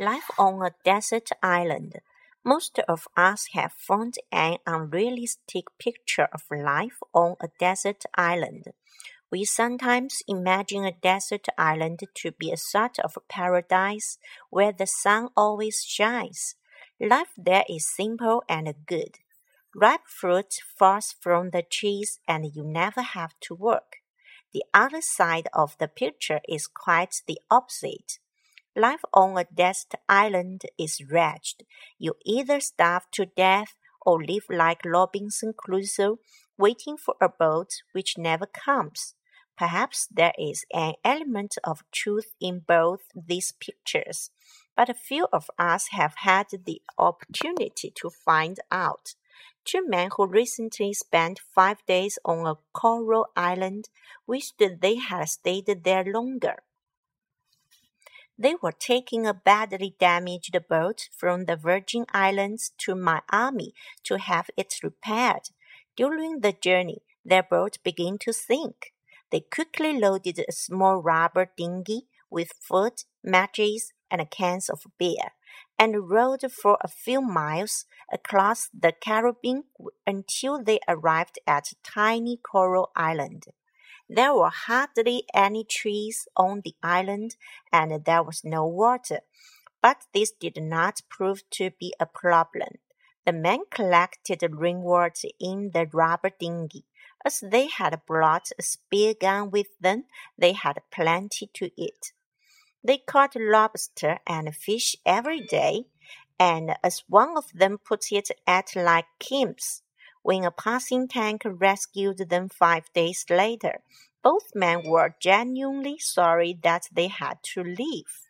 Life on a desert island. Most of us have formed an unrealistic picture of life on a desert island. We sometimes imagine a desert island to be a sort of paradise where the sun always shines. Life there is simple and good. Ripe fruit falls from the trees and you never have to work. The other side of the picture is quite the opposite. Life on a desert island is wretched. You either starve to death or live like Robinson Crusoe, waiting for a boat which never comes. Perhaps there is an element of truth in both these pictures, but a few of us have had the opportunity to find out. Two men who recently spent five days on a coral island wished they had stayed there longer. They were taking a badly damaged boat from the Virgin Islands to Miami to have it repaired. During the journey, their boat began to sink. They quickly loaded a small rubber dinghy with food, matches, and cans of beer, and rowed for a few miles across the Caribbean until they arrived at a tiny coral island. There were hardly any trees on the island and there was no water, but this did not prove to be a problem. The men collected rainwater in the rubber dinghy. As they had brought a spear gun with them, they had plenty to eat. They caught lobster and fish every day, and as one of them put it, ate like kings. When a passing tank rescued them five days later, both men were genuinely sorry that they had to leave.